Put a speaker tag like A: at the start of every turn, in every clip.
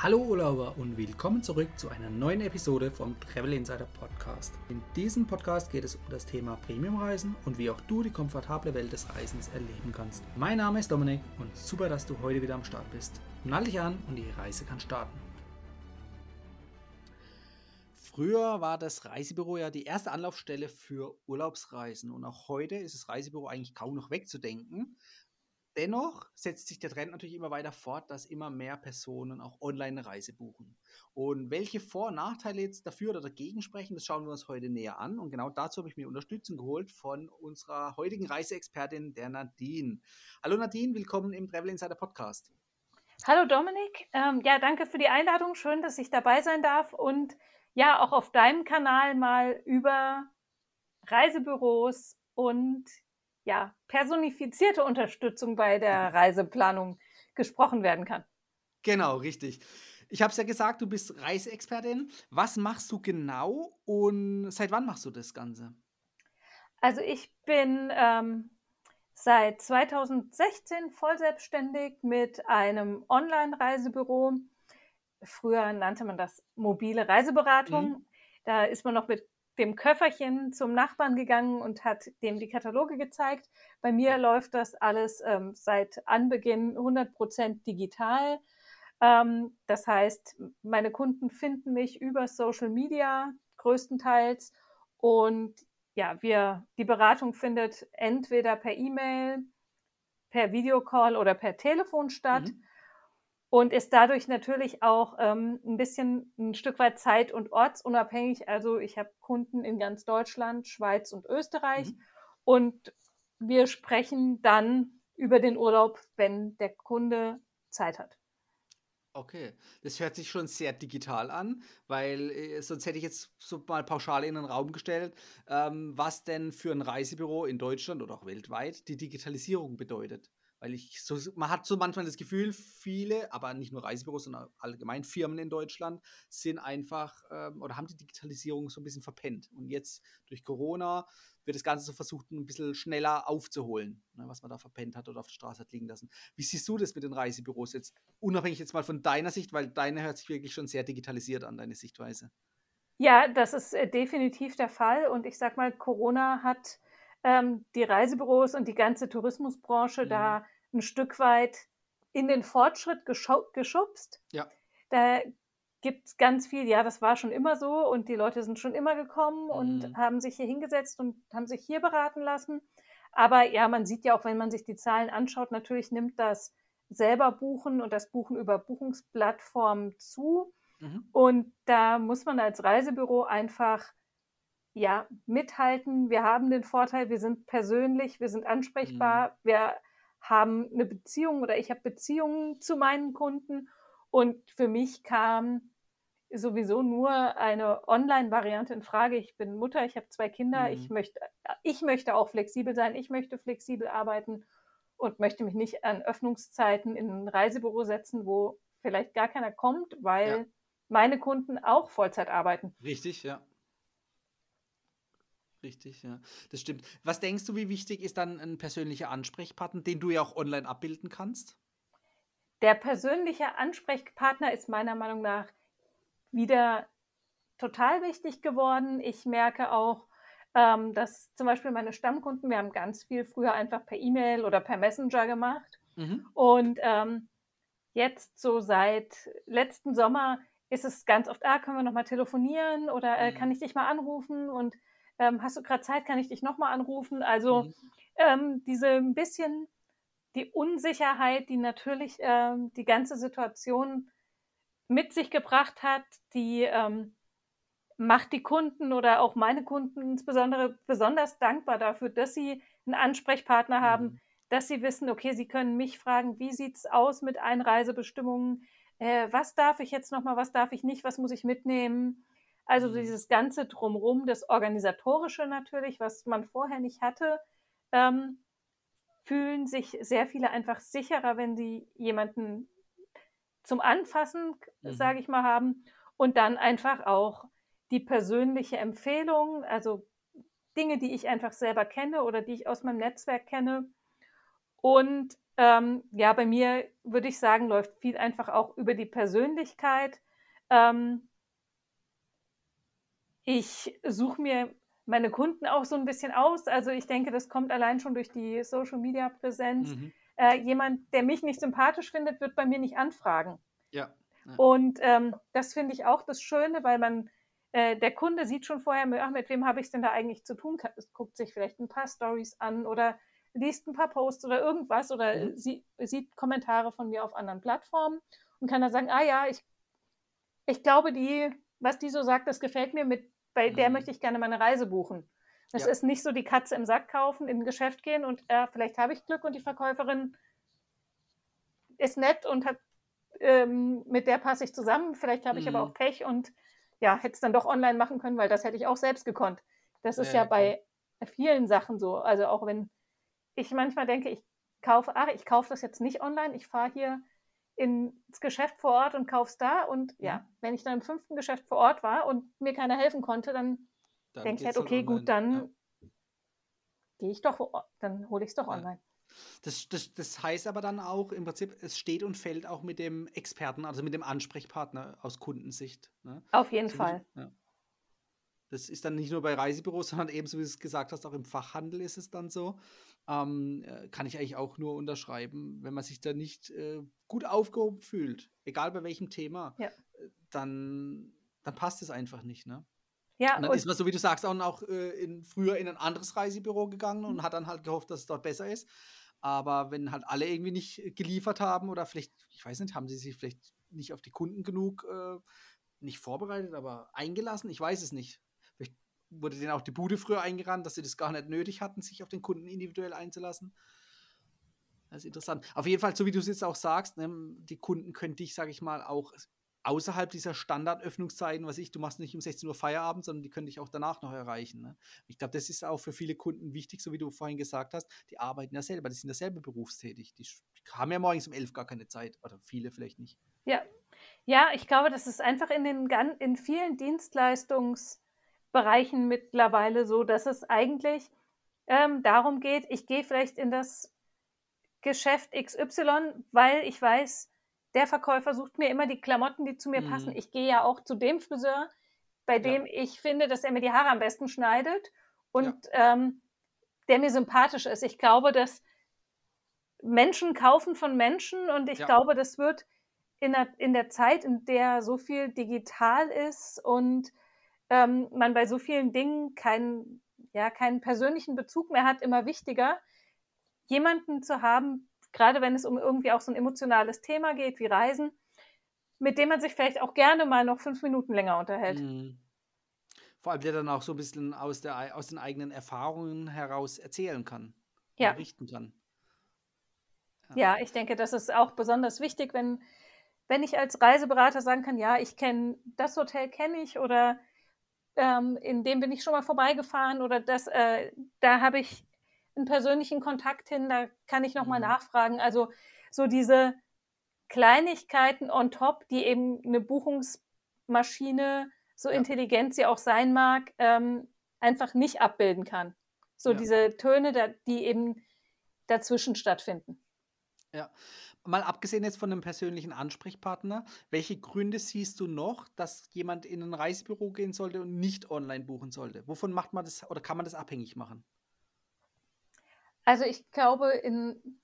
A: Hallo Urlauber und willkommen zurück zu einer neuen Episode vom Travel Insider Podcast. In diesem Podcast geht es um das Thema Premiumreisen und wie auch du die komfortable Welt des Reisens erleben kannst. Mein Name ist Dominik und super, dass du heute wieder am Start bist. Nall dich an und die Reise kann starten. Früher war das Reisebüro ja die erste Anlaufstelle für Urlaubsreisen und auch heute ist das Reisebüro eigentlich kaum noch wegzudenken. Dennoch setzt sich der Trend natürlich immer weiter fort, dass immer mehr Personen auch online Reise buchen. Und welche Vor- und Nachteile jetzt dafür oder dagegen sprechen, das schauen wir uns heute näher an. Und genau dazu habe ich mir Unterstützung geholt von unserer heutigen Reiseexpertin, der Nadine. Hallo Nadine, willkommen im Travel Insider Podcast.
B: Hallo Dominik, ähm, ja, danke für die Einladung. Schön, dass ich dabei sein darf und ja, auch auf deinem Kanal mal über Reisebüros und ja, personifizierte Unterstützung bei der Reiseplanung gesprochen werden kann.
A: Genau, richtig. Ich habe es ja gesagt, du bist Reiseexpertin. Was machst du genau und seit wann machst du das Ganze?
B: Also ich bin ähm, seit 2016 voll selbstständig mit einem Online-Reisebüro. Früher nannte man das mobile Reiseberatung. Mhm. Da ist man noch mit dem Köfferchen zum Nachbarn gegangen und hat dem die Kataloge gezeigt. Bei mir läuft das alles ähm, seit Anbeginn 100% digital. Ähm, das heißt, meine Kunden finden mich über Social Media größtenteils und ja, wir, die Beratung findet entweder per E-Mail, per Videocall oder per Telefon statt. Mhm und ist dadurch natürlich auch ähm, ein bisschen ein Stück weit zeit- und ortsunabhängig. Also ich habe Kunden in ganz Deutschland, Schweiz und Österreich mhm. und wir sprechen dann über den Urlaub, wenn der Kunde Zeit hat.
A: Okay, das hört sich schon sehr digital an, weil äh, sonst hätte ich jetzt so mal pauschal in den Raum gestellt, ähm, was denn für ein Reisebüro in Deutschland oder auch weltweit die Digitalisierung bedeutet. Weil ich so, man hat so manchmal das Gefühl, viele, aber nicht nur Reisebüros, sondern allgemein Firmen in Deutschland sind einfach ähm, oder haben die Digitalisierung so ein bisschen verpennt. Und jetzt durch Corona wird das Ganze so versucht, ein bisschen schneller aufzuholen, ne, was man da verpennt hat oder auf der Straße hat liegen lassen. Wie siehst du das mit den Reisebüros jetzt? Unabhängig jetzt mal von deiner Sicht, weil deine hört sich wirklich schon sehr digitalisiert an, deine Sichtweise.
B: Ja, das ist äh, definitiv der Fall. Und ich sag mal, Corona hat ähm, die Reisebüros und die ganze Tourismusbranche mhm. da ein Stück weit in den Fortschritt geschubst.
A: Ja.
B: Da gibt es ganz viel, ja, das war schon immer so und die Leute sind schon immer gekommen mhm. und haben sich hier hingesetzt und haben sich hier beraten lassen. Aber ja, man sieht ja auch, wenn man sich die Zahlen anschaut, natürlich nimmt das selber Buchen und das Buchen über Buchungsplattformen zu. Mhm. Und da muss man als Reisebüro einfach ja, mithalten. Wir haben den Vorteil, wir sind persönlich, wir sind ansprechbar, mhm. wir haben eine Beziehung oder ich habe Beziehungen zu meinen Kunden. Und für mich kam sowieso nur eine Online-Variante in Frage. Ich bin Mutter, ich habe zwei Kinder, mhm. ich, möchte, ich möchte auch flexibel sein, ich möchte flexibel arbeiten und möchte mich nicht an Öffnungszeiten in ein Reisebüro setzen, wo vielleicht gar keiner kommt, weil ja. meine Kunden auch Vollzeit arbeiten.
A: Richtig, ja. Richtig, ja. Das stimmt. Was denkst du, wie wichtig ist dann ein persönlicher Ansprechpartner, den du ja auch online abbilden kannst?
B: Der persönliche Ansprechpartner ist meiner Meinung nach wieder total wichtig geworden. Ich merke auch, ähm, dass zum Beispiel meine Stammkunden, wir haben ganz viel früher einfach per E-Mail oder per Messenger gemacht. Mhm. Und ähm, jetzt so seit letzten Sommer ist es ganz oft, ah, können wir nochmal telefonieren oder äh, mhm. kann ich dich mal anrufen? Und ähm, hast du gerade Zeit, kann ich dich nochmal anrufen? Also mhm. ähm, diese ein bisschen die Unsicherheit, die natürlich ähm, die ganze Situation mit sich gebracht hat, die ähm, macht die Kunden oder auch meine Kunden insbesondere besonders dankbar dafür, dass sie einen Ansprechpartner haben, mhm. dass sie wissen, okay, sie können mich fragen, wie sieht es aus mit Einreisebestimmungen, äh, was darf ich jetzt nochmal, was darf ich nicht, was muss ich mitnehmen. Also mhm. dieses ganze Drumrum, das Organisatorische natürlich, was man vorher nicht hatte, ähm, fühlen sich sehr viele einfach sicherer, wenn sie jemanden zum Anfassen, mhm. sage ich mal, haben und dann einfach auch die persönliche Empfehlung, also Dinge, die ich einfach selber kenne oder die ich aus meinem Netzwerk kenne und ähm, ja, bei mir würde ich sagen, läuft viel einfach auch über die Persönlichkeit. Ähm, ich suche mir meine Kunden auch so ein bisschen aus. Also ich denke, das kommt allein schon durch die Social-Media-Präsenz. Mhm. Äh, jemand, der mich nicht sympathisch findet, wird bei mir nicht anfragen.
A: Ja. ja.
B: Und ähm, das finde ich auch das Schöne, weil man, äh, der Kunde sieht schon vorher, ach, mit wem habe ich es denn da eigentlich zu tun? Guckt sich vielleicht ein paar Stories an oder liest ein paar Posts oder irgendwas oder mhm. sie, sieht Kommentare von mir auf anderen Plattformen und kann dann sagen, ah ja, ich, ich glaube, die, was die so sagt, das gefällt mir, mit bei mhm. der möchte ich gerne meine Reise buchen. Das ja. ist nicht so die Katze im Sack kaufen, in ein Geschäft gehen und äh, vielleicht habe ich Glück und die Verkäuferin ist nett und hat, ähm, mit der passe ich zusammen. Vielleicht habe ich mhm. aber auch Pech und ja, hätte es dann doch online machen können, weil das hätte ich auch selbst gekonnt. Das ist ja, ja bei vielen Sachen so. Also auch wenn ich manchmal denke, ich kaufe, ach, ich kaufe das jetzt nicht online, ich fahre hier ins Geschäft vor Ort und kaufe es da. Und ja, mhm. wenn ich dann im fünften Geschäft vor Ort war und mir keiner helfen konnte, dann, dann denke ich halt, okay, gut, dann ja. gehe ich doch, dann hole ich es doch ja. online.
A: Das, das, das heißt aber dann auch im Prinzip, es steht und fällt auch mit dem Experten, also mit dem Ansprechpartner aus Kundensicht. Ne?
B: Auf jeden so Fall.
A: ja. Das ist dann nicht nur bei Reisebüros, sondern ebenso, wie du es gesagt hast, auch im Fachhandel ist es dann so. Ähm, äh, kann ich eigentlich auch nur unterschreiben, wenn man sich da nicht äh, gut aufgehoben fühlt, egal bei welchem Thema, ja. Äh, dann, dann passt es einfach nicht. Ne? Ja, und dann und ist man, so wie du sagst, auch äh, in, früher in ein anderes Reisebüro gegangen und mhm. hat dann halt gehofft, dass es dort besser ist. Aber wenn halt alle irgendwie nicht geliefert haben oder vielleicht, ich weiß nicht, haben sie sich vielleicht nicht auf die Kunden genug äh, nicht vorbereitet, aber eingelassen, ich weiß es nicht wurde denen auch die Bude früher eingerannt, dass sie das gar nicht nötig hatten, sich auf den Kunden individuell einzulassen. Das ist interessant. Auf jeden Fall, so wie du es jetzt auch sagst, ne, die Kunden können dich, sage ich mal, auch außerhalb dieser Standardöffnungszeiten, was ich, du machst nicht um 16 Uhr Feierabend, sondern die können dich auch danach noch erreichen. Ne? Ich glaube, das ist auch für viele Kunden wichtig, so wie du vorhin gesagt hast, die arbeiten ja selber, die sind ja selber berufstätig. Die, haben ja morgens um 11 gar keine Zeit oder viele vielleicht nicht.
B: Ja, ja ich glaube, das ist einfach in, den, in vielen Dienstleistungs- Bereichen mittlerweile so, dass es eigentlich ähm, darum geht, ich gehe vielleicht in das Geschäft XY, weil ich weiß, der Verkäufer sucht mir immer die Klamotten, die zu mir mhm. passen. Ich gehe ja auch zu dem Friseur, bei dem ja. ich finde, dass er mir die Haare am besten schneidet und ja. ähm, der mir sympathisch ist. Ich glaube, dass Menschen kaufen von Menschen und ich ja. glaube, das wird in der, in der Zeit, in der so viel digital ist und ähm, man bei so vielen Dingen keinen, ja, keinen persönlichen Bezug mehr hat, immer wichtiger, jemanden zu haben, gerade wenn es um irgendwie auch so ein emotionales Thema geht wie Reisen, mit dem man sich vielleicht auch gerne mal noch fünf Minuten länger unterhält. Mhm.
A: Vor allem, der dann auch so ein bisschen aus, der, aus den eigenen Erfahrungen heraus erzählen kann,
B: ja.
A: berichten kann.
B: Ja. ja, ich denke, das ist auch besonders wichtig, wenn, wenn ich als Reiseberater sagen kann, ja, ich kenne das Hotel kenne ich oder ähm, in dem bin ich schon mal vorbeigefahren oder das, äh, da habe ich einen persönlichen Kontakt hin, da kann ich nochmal mhm. nachfragen. Also so diese Kleinigkeiten on top, die eben eine Buchungsmaschine, so ja. intelligent sie auch sein mag, ähm, einfach nicht abbilden kann. So ja. diese Töne, die eben dazwischen stattfinden.
A: Ja, mal abgesehen jetzt von einem persönlichen Ansprechpartner, welche Gründe siehst du noch, dass jemand in ein Reisebüro gehen sollte und nicht online buchen sollte? Wovon macht man das oder kann man das abhängig machen?
B: Also ich glaube, in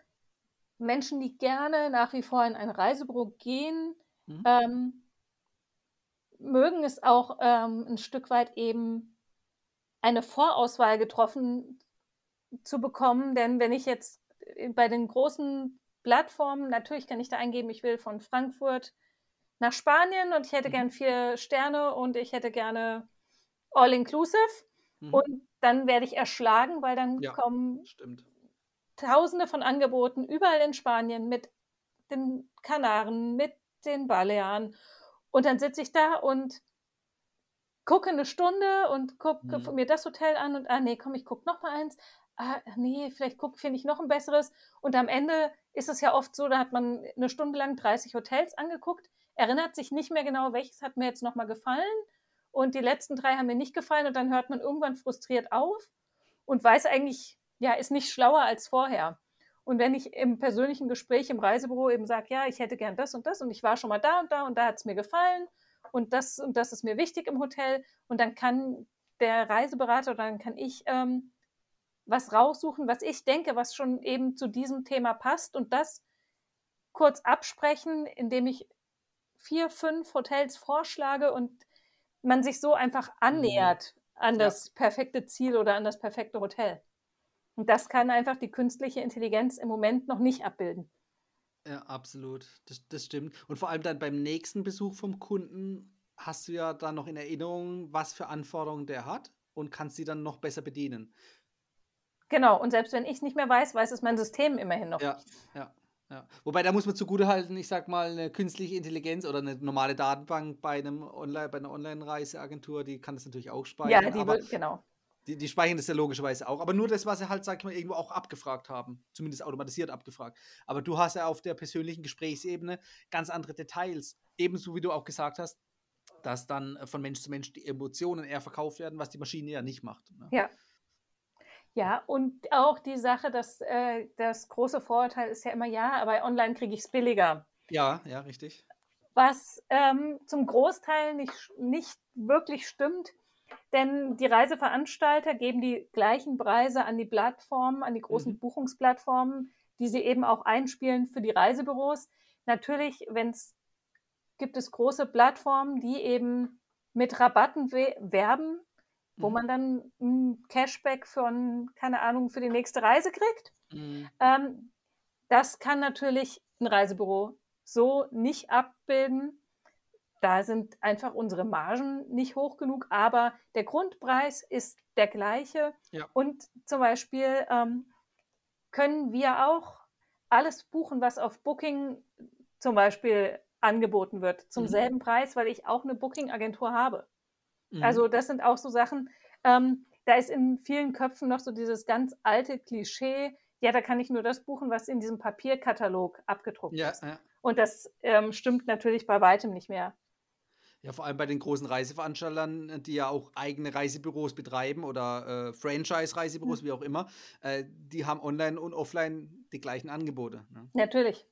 B: Menschen, die gerne nach wie vor in ein Reisebüro gehen, mhm. ähm, mögen es auch ähm, ein Stück weit eben eine Vorauswahl getroffen zu bekommen. Denn wenn ich jetzt bei den großen Plattformen. Natürlich kann ich da eingeben, ich will von Frankfurt nach Spanien und ich hätte mhm. gern vier Sterne und ich hätte gerne All-Inclusive. Mhm. Und dann werde ich erschlagen, weil dann ja, kommen
A: stimmt.
B: Tausende von Angeboten überall in Spanien mit den Kanaren, mit den Balearen. Und dann sitze ich da und gucke eine Stunde und gucke mhm. mir das Hotel an und ah nee, komm, ich gucke noch mal eins ah, nee, vielleicht finde ich noch ein besseres. Und am Ende ist es ja oft so, da hat man eine Stunde lang 30 Hotels angeguckt, erinnert sich nicht mehr genau, welches hat mir jetzt nochmal gefallen. Und die letzten drei haben mir nicht gefallen und dann hört man irgendwann frustriert auf und weiß eigentlich, ja, ist nicht schlauer als vorher. Und wenn ich im persönlichen Gespräch im Reisebüro eben sage, ja, ich hätte gern das und das und ich war schon mal da und da und da hat es mir gefallen und das und das ist mir wichtig im Hotel und dann kann der Reiseberater oder dann kann ich ähm, was raussuchen, was ich denke, was schon eben zu diesem Thema passt und das kurz absprechen, indem ich vier, fünf Hotels vorschlage und man sich so einfach mhm. annähert an das perfekte Ziel oder an das perfekte Hotel. Und das kann einfach die künstliche Intelligenz im Moment noch nicht abbilden.
A: Ja, absolut. Das, das stimmt. Und vor allem dann beim nächsten Besuch vom Kunden hast du ja dann noch in Erinnerung, was für Anforderungen der hat und kannst sie dann noch besser bedienen.
B: Genau, und selbst wenn ich es nicht mehr weiß, weiß es mein System immerhin noch.
A: Ja, ja. Ja. Wobei da muss man zugutehalten, ich sag mal, eine künstliche Intelligenz oder eine normale Datenbank bei einem Online, bei einer Online-Reiseagentur, die kann das natürlich auch speichern.
B: Ja, die wird, genau.
A: Die, die speichern das ja logischerweise auch. Aber nur das, was sie halt, sag ich mal, irgendwo auch abgefragt haben. Zumindest automatisiert abgefragt. Aber du hast ja auf der persönlichen Gesprächsebene ganz andere Details. Ebenso wie du auch gesagt hast, dass dann von Mensch zu Mensch die Emotionen eher verkauft werden, was die Maschine ja nicht macht. Ne?
B: Ja, ja, und auch die Sache, dass äh, das große Vorurteil ist ja immer, ja, aber online kriege ich es billiger.
A: Ja, ja, richtig.
B: Was ähm, zum Großteil nicht, nicht wirklich stimmt, denn die Reiseveranstalter geben die gleichen Preise an die Plattformen, an die großen mhm. Buchungsplattformen, die sie eben auch einspielen für die Reisebüros. Natürlich, wenn es gibt es große Plattformen, die eben mit Rabatten werben, wo mhm. man dann ein Cashback von, keine Ahnung, für die nächste Reise kriegt. Mhm. Ähm, das kann natürlich ein Reisebüro so nicht abbilden. Da sind einfach unsere Margen nicht hoch genug, aber der Grundpreis ist der gleiche. Ja. Und zum Beispiel ähm, können wir auch alles buchen, was auf Booking zum Beispiel angeboten wird, zum mhm. selben Preis, weil ich auch eine Booking-Agentur habe. Mhm. Also das sind auch so Sachen, ähm, da ist in vielen Köpfen noch so dieses ganz alte Klischee, ja, da kann ich nur das buchen, was in diesem Papierkatalog abgedruckt ja, ist. Ja. Und das ähm, stimmt natürlich bei weitem nicht mehr.
A: Ja, vor allem bei den großen Reiseveranstaltern, die ja auch eigene Reisebüros betreiben oder äh, Franchise-Reisebüros, mhm. wie auch immer, äh, die haben online und offline die gleichen Angebote.
B: Ne? Natürlich.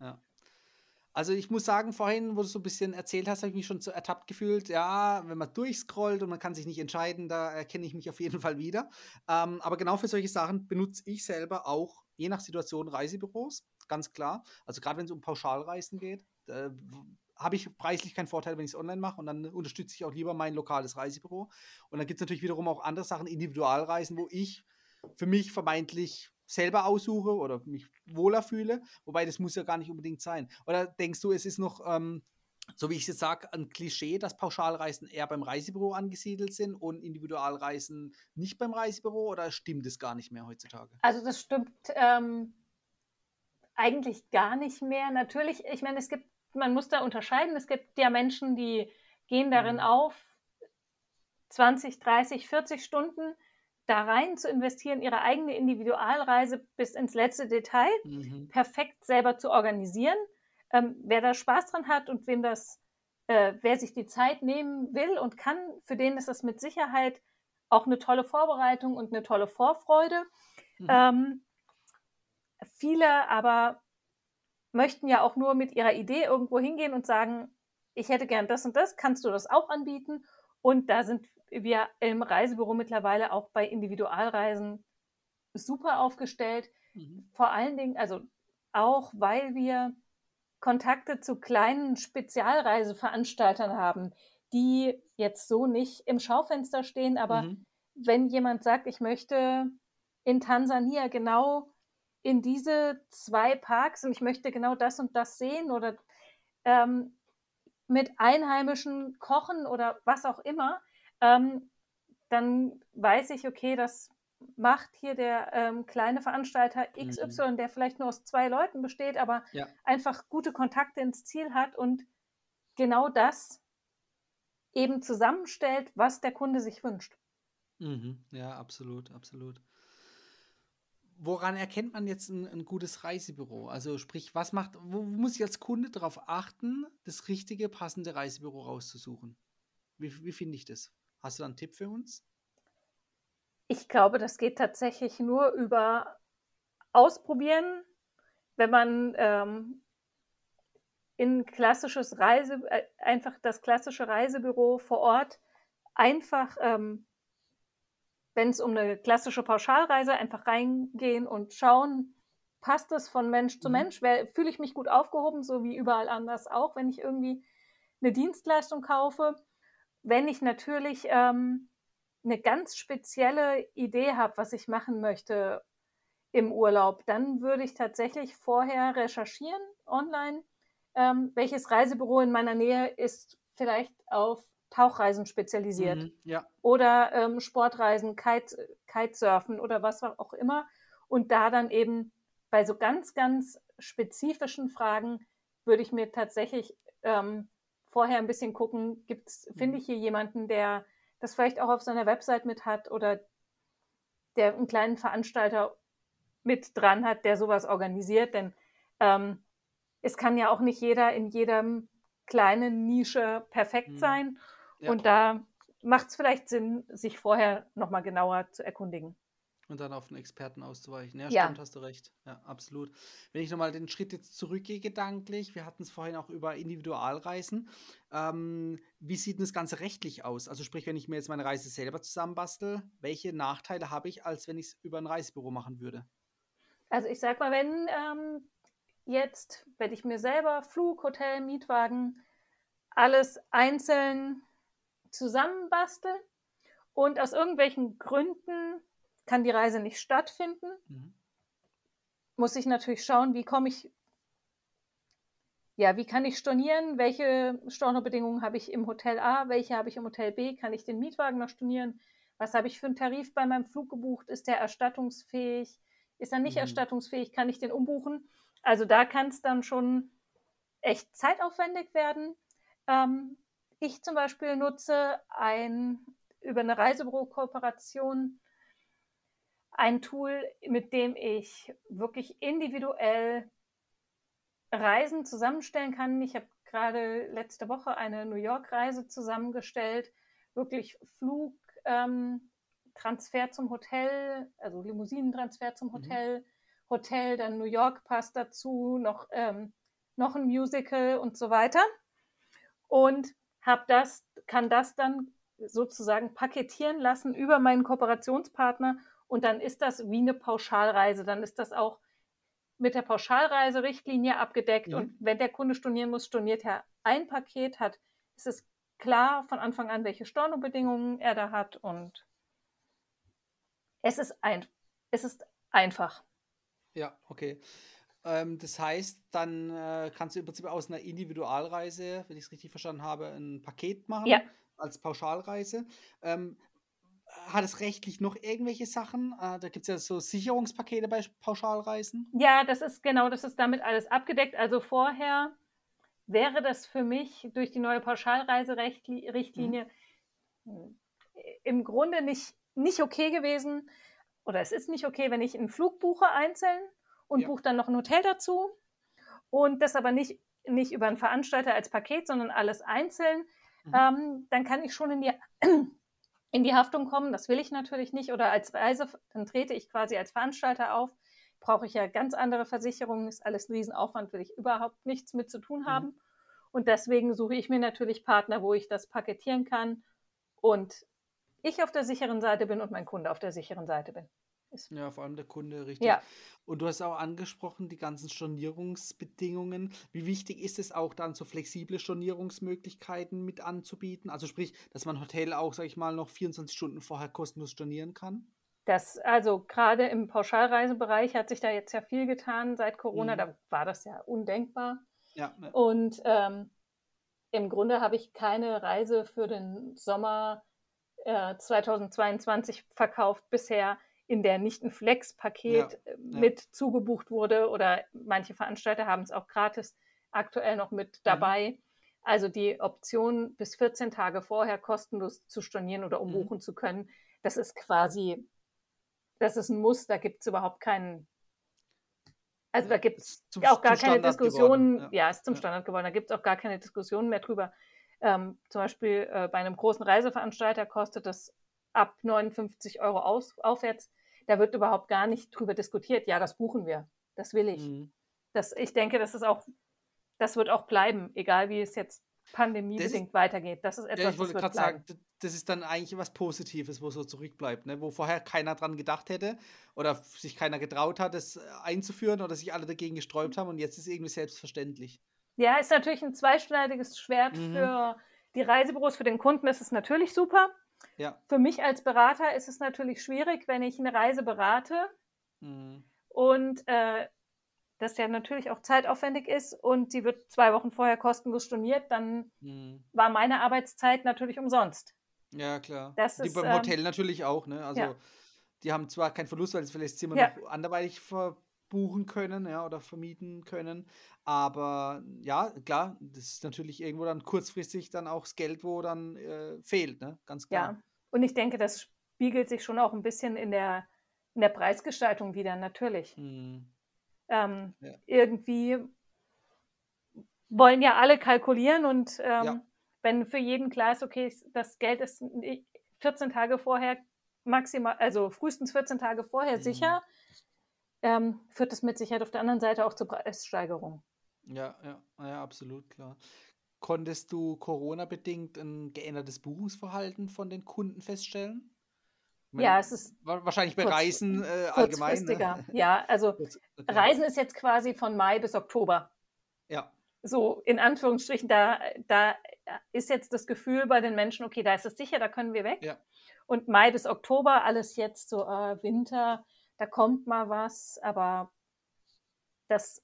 A: Ja. Also ich muss sagen, vorhin, wo du so ein bisschen erzählt hast, habe ich mich schon so ertappt gefühlt. Ja, wenn man durchscrollt und man kann sich nicht entscheiden, da erkenne ich mich auf jeden Fall wieder. Ähm, aber genau für solche Sachen benutze ich selber auch, je nach Situation, Reisebüros, ganz klar. Also gerade wenn es um Pauschalreisen geht, habe ich preislich keinen Vorteil, wenn ich es online mache und dann unterstütze ich auch lieber mein lokales Reisebüro. Und dann gibt es natürlich wiederum auch andere Sachen, Individualreisen, wo ich für mich vermeintlich selber aussuche oder mich wohler fühle. Wobei das muss ja gar nicht unbedingt sein. Oder denkst du, es ist noch, ähm, so wie ich es jetzt sage, ein Klischee, dass Pauschalreisen eher beim Reisebüro angesiedelt sind und Individualreisen nicht beim Reisebüro? Oder stimmt es gar nicht mehr heutzutage?
B: Also das stimmt ähm, eigentlich gar nicht mehr. Natürlich, ich meine, es gibt, man muss da unterscheiden. Es gibt ja Menschen, die gehen darin mhm. auf, 20, 30, 40 Stunden da rein zu investieren, ihre eigene Individualreise bis ins letzte Detail mhm. perfekt selber zu organisieren. Ähm, wer da Spaß dran hat und wem das, äh, wer sich die Zeit nehmen will und kann, für den ist das mit Sicherheit auch eine tolle Vorbereitung und eine tolle Vorfreude. Mhm. Ähm, viele aber möchten ja auch nur mit ihrer Idee irgendwo hingehen und sagen, ich hätte gern das und das, kannst du das auch anbieten? Und da sind wir im Reisebüro mittlerweile auch bei Individualreisen super aufgestellt. Mhm. Vor allen Dingen, also auch weil wir Kontakte zu kleinen Spezialreiseveranstaltern haben, die jetzt so nicht im Schaufenster stehen, aber mhm. wenn jemand sagt, ich möchte in Tansania genau in diese zwei Parks und ich möchte genau das und das sehen oder ähm, mit Einheimischen kochen oder was auch immer, ähm, dann weiß ich, okay, das macht hier der ähm, kleine Veranstalter XY, mhm. der vielleicht nur aus zwei Leuten besteht, aber ja. einfach gute Kontakte ins Ziel hat und genau das eben zusammenstellt, was der Kunde sich wünscht.
A: Mhm. Ja, absolut, absolut. Woran erkennt man jetzt ein, ein, gutes Reisebüro? Also sprich, was macht, wo muss ich als Kunde darauf achten, das richtige, passende Reisebüro rauszusuchen? Wie, wie finde ich das? Hast du da einen Tipp für uns?
B: Ich glaube, das geht tatsächlich nur über ausprobieren, wenn man ähm, in klassisches Reise, äh, einfach das klassische Reisebüro vor Ort einfach, ähm, wenn es um eine klassische Pauschalreise, einfach reingehen und schauen, passt es von Mensch zu
A: Mhm.
B: Mensch? Fühle ich mich gut aufgehoben, so wie überall anders auch, wenn ich irgendwie eine Dienstleistung kaufe? Wenn ich natürlich ähm, eine ganz spezielle Idee habe, was ich machen möchte im Urlaub, dann würde ich tatsächlich vorher recherchieren online, ähm, welches Reisebüro in meiner Nähe ist vielleicht auf Tauchreisen spezialisiert
A: Mhm. Ja.
B: oder ähm, Sportreisen, Kite, Kitesurfen oder was auch immer. Und da dann eben bei so ganz, ganz spezifischen Fragen würde ich mir tatsächlich ähm, vorher ein bisschen gucken, gibt's, finde
A: Mhm.
B: ich hier jemanden, der das vielleicht auch auf seiner Website mit hat oder der einen kleinen Veranstalter mit dran hat, der sowas organisiert. Denn ähm, es kann ja auch nicht jeder in jedem kleinen Nische perfekt
A: Mhm.
B: sein.
A: Ja.
B: Und da macht es vielleicht Sinn, sich vorher nochmal genauer zu erkundigen.
A: Und dann auf einen Experten auszuweichen. Ja,
B: Ja.
A: stimmt, hast du recht. Ja, absolut. Wenn ich nochmal den Schritt jetzt zurückgehe, gedanklich, wir hatten es vorhin auch über Individualreisen. Ähm, wie sieht denn das Ganze rechtlich aus? Also sprich, wenn ich mir jetzt meine Reise selber zusammenbastel, welche Nachteile habe ich, als wenn ich es über ein Reisebüro machen würde?
B: Also ich sag mal, wenn ähm, jetzt, wenn ich mir selber Flug, Hotel, Mietwagen, alles einzeln zusammenbastel und aus irgendwelchen Gründen kann die Reise nicht stattfinden,
A: Mhm.
B: muss ich natürlich schauen, wie komme ich, ja, wie kann ich stornieren, welche Stornobedingungen habe ich im Hotel A, welche habe ich im Hotel B, kann ich den Mietwagen noch stornieren, was habe ich für einen Tarif bei meinem Flug gebucht, ist der erstattungsfähig, ist er nicht
A: Mhm.
B: erstattungsfähig, kann ich den umbuchen. Also da kann es dann schon echt zeitaufwendig werden. Ähm, ich zum Beispiel nutze ein, über eine Reisebüro-Kooperation ein Tool, mit dem ich wirklich individuell Reisen zusammenstellen kann. Ich habe gerade letzte Woche eine New York-Reise zusammengestellt, wirklich Flug, ähm, Transfer zum Hotel, also Limousinentransfer zum
A: Mhm.
B: Hotel, Hotel, dann New York Pass dazu, noch, ähm, noch ein Musical und so weiter. Und hab das, kann das dann sozusagen paketieren lassen über meinen Kooperationspartner und dann ist das wie eine Pauschalreise. Dann ist das auch mit der Pauschalreiserichtlinie abgedeckt
A: Mhm.
B: und wenn der Kunde stornieren muss, storniert er ein Paket, hat, ist es klar von Anfang an, welche Stornobedingungen er da hat und es ist, ein, es ist einfach.
A: Ja, okay. Ähm, das heißt, dann äh, kannst du im Prinzip aus einer Individualreise, wenn ich es richtig verstanden habe, ein Paket machen
B: Ja.
A: als Pauschalreise. Ähm, hat es rechtlich noch irgendwelche Sachen? Äh, da gibt es ja so Sicherungspakete bei Pauschalreisen.
B: Ja, das ist genau, das ist damit alles abgedeckt. Also vorher wäre das für mich durch die neue Pauschalreiserichtlinie
A: Mhm.
B: im Grunde nicht, nicht okay gewesen. Oder es ist nicht okay, wenn ich einen Flug buche einzeln und
A: Ja.
B: buche dann noch ein Hotel dazu und das aber nicht, nicht über einen Veranstalter als Paket, sondern alles einzeln.
A: Mhm.
B: Ähm, dann kann ich schon in die, in die Haftung kommen. Das will ich natürlich nicht. Oder als Reise, dann trete ich quasi als Veranstalter auf. Brauche ich ja ganz andere Versicherungen, ist alles ein Riesenaufwand, will ich überhaupt nichts mit zu tun
A: Mhm.
B: haben. Und deswegen suche ich mir natürlich Partner, wo ich das paketieren kann und ich auf der sicheren Seite bin und mein Kunde auf der sicheren Seite bin. Ist,
A: Ja, vor allem der Kunde, richtig.
B: ja,
A: Und du hast auch angesprochen, die ganzen Stornierungsbedingungen. Wie wichtig ist es auch dann, so flexible Stornierungsmöglichkeiten mit anzubieten? Also sprich, dass man Hotel auch, sag ich mal, noch 24 Stunden vorher kostenlos stornieren kann?
B: das, also gerade im Pauschalreisebereich hat sich da jetzt ja viel getan seit Corona.
A: Mhm.
B: Da war das ja undenkbar.
A: Ja, ja.
B: Und ähm, im Grunde habe ich keine Reise für den Sommer äh, 2022 verkauft bisher, in der nicht ein Flex-Paket
A: Ja,
B: äh,
A: ja.
B: mit zugebucht wurde oder manche Veranstalter haben es auch gratis aktuell noch mit
A: Mhm.
B: dabei. Also die Option, bis 14 Tage vorher kostenlos zu stornieren oder
A: Mhm.
B: umbuchen zu können, das ist quasi, das ist ein Muss, da gibt es überhaupt keinen, also da
A: Ja,
B: gibt es auch gar keine
A: Standard
B: Diskussionen,
A: geworden.
B: ja, ist zum
A: ja.
B: Standard geworden, da gibt es auch gar keine Diskussionen mehr drüber. Ähm, zum Beispiel äh, bei einem großen Reiseveranstalter kostet das ab 59 Euro aus, aufwärts. Da wird überhaupt gar nicht drüber diskutiert. Ja, das buchen wir. Das will ich. Mhm. Das, ich denke, das ist auch, das wird auch bleiben, egal wie es jetzt pandemiebedingt ist, weitergeht. Das ist etwas, ja,
A: ich wollte gerade sagen, das ist dann eigentlich was Positives, wo so zurückbleibt, ne? wo vorher keiner dran gedacht hätte oder sich keiner getraut hat, es einzuführen oder sich alle dagegen gesträubt haben und jetzt ist es irgendwie selbstverständlich.
B: Ja, ist natürlich ein zweischneidiges Schwert mhm. für die Reisebüros. Für den Kunden ist es natürlich super.
A: Ja.
B: Für mich als Berater ist es natürlich schwierig, wenn ich eine Reise berate mhm. und äh, das ja natürlich auch zeitaufwendig ist und die wird zwei Wochen vorher kostenlos storniert, dann mhm. war meine Arbeitszeit natürlich umsonst.
A: Ja, klar. Das die ist, beim Hotel ähm, natürlich auch, ne? Also ja. die haben zwar keinen Verlust, weil sie vielleicht das Zimmer ja. noch anderweitig verbuchen können, ja, oder vermieten können, aber ja, klar, das ist natürlich irgendwo dann kurzfristig dann auch das Geld, wo dann äh, fehlt, ne? Ganz klar.
B: Ja, und ich denke, das spiegelt sich schon auch ein bisschen in der, in der Preisgestaltung wieder, natürlich. Mhm. Ähm, ja. Irgendwie wollen ja alle kalkulieren und ähm, ja wenn für jeden klar ist, okay, das Geld ist 14 Tage vorher maximal, also frühestens 14 Tage vorher mhm. sicher, ähm, führt das mit Sicherheit auf der anderen Seite auch zur Preissteigerung.
A: Ja, ja, ja, absolut klar. Konntest du Corona-bedingt ein geändertes Buchungsverhalten von den Kunden feststellen?
B: Meine, ja, es ist
A: wahrscheinlich bei kurz, Reisen äh, allgemein.
B: Ne? Ja, also okay. Reisen ist jetzt quasi von Mai bis Oktober.
A: Ja.
B: So in Anführungsstrichen, da, da ist jetzt das Gefühl bei den Menschen, okay, da ist es sicher, da können wir weg.
A: Ja.
B: Und Mai bis Oktober, alles jetzt so äh, Winter, da kommt mal was, aber das,